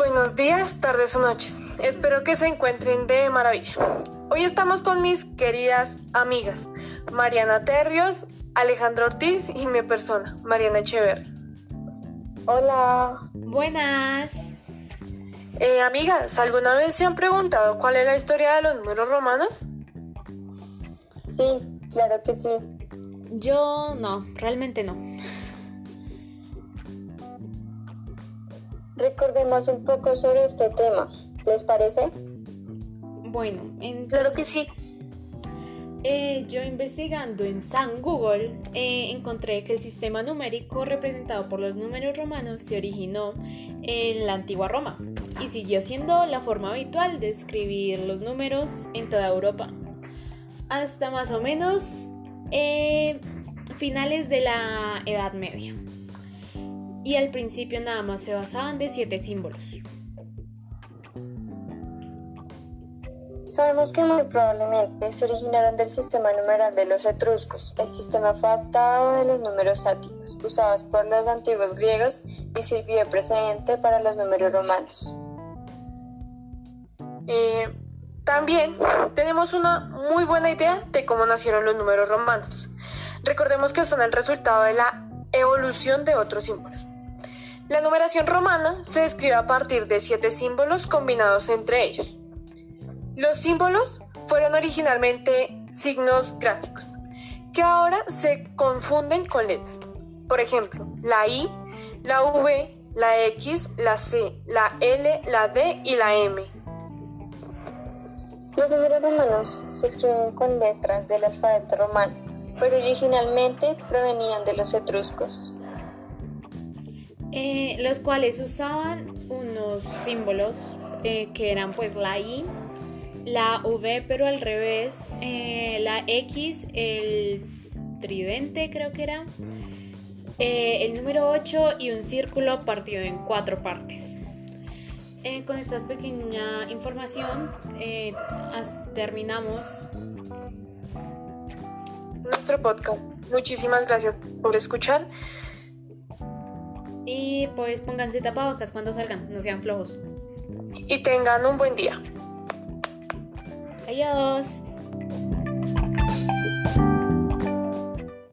Buenos días, tardes o noches. Espero que se encuentren de maravilla. Hoy estamos con mis queridas amigas, Mariana Terrios, Alejandro Ortiz y mi persona, Mariana Echeverri. Hola. Buenas. Eh, amigas, ¿alguna vez se han preguntado cuál es la historia de los números romanos? Sí, claro que sí. Yo no, realmente no. Recordemos un poco sobre este tema. ¿Les parece? Bueno, en- Claro que sí. eh, yo investigando en San Google eh, encontré que el sistema numérico representado por los números romanos se originó en la antigua Roma y siguió siendo la forma habitual de escribir los números en toda Europa hasta más o menos eh, finales de la Edad Media. Y al principio nada más se basaban de siete símbolos. Sabemos que muy probablemente se originaron del sistema numeral de los etruscos. El sistema fue adaptado de los números sáticos, usados por los antiguos griegos y sirvió de precedente para los números romanos. Eh, también tenemos una muy buena idea de cómo nacieron los números romanos. Recordemos que son el resultado de la evolución de otros símbolos. La numeración romana se describe a partir de siete símbolos combinados entre ellos. Los símbolos fueron originalmente signos gráficos, que ahora se confunden con letras. Por ejemplo, la I, la V, la X, la C, la L, la D y la M. Los números romanos se escriben con letras del alfabeto romano, pero originalmente provenían de los etruscos. Eh, los cuales usaban unos símbolos eh, que eran pues la I, la V pero al revés, eh, la X, el tridente creo que era, el número 8 y un círculo partido en cuatro partes. Con esta pequeña información terminamos. nuestro podcast. Muchísimas gracias por escuchar. Y pues pónganse tapabocas cuando salgan, no sean flojos. y tengan un buen día. Adiós.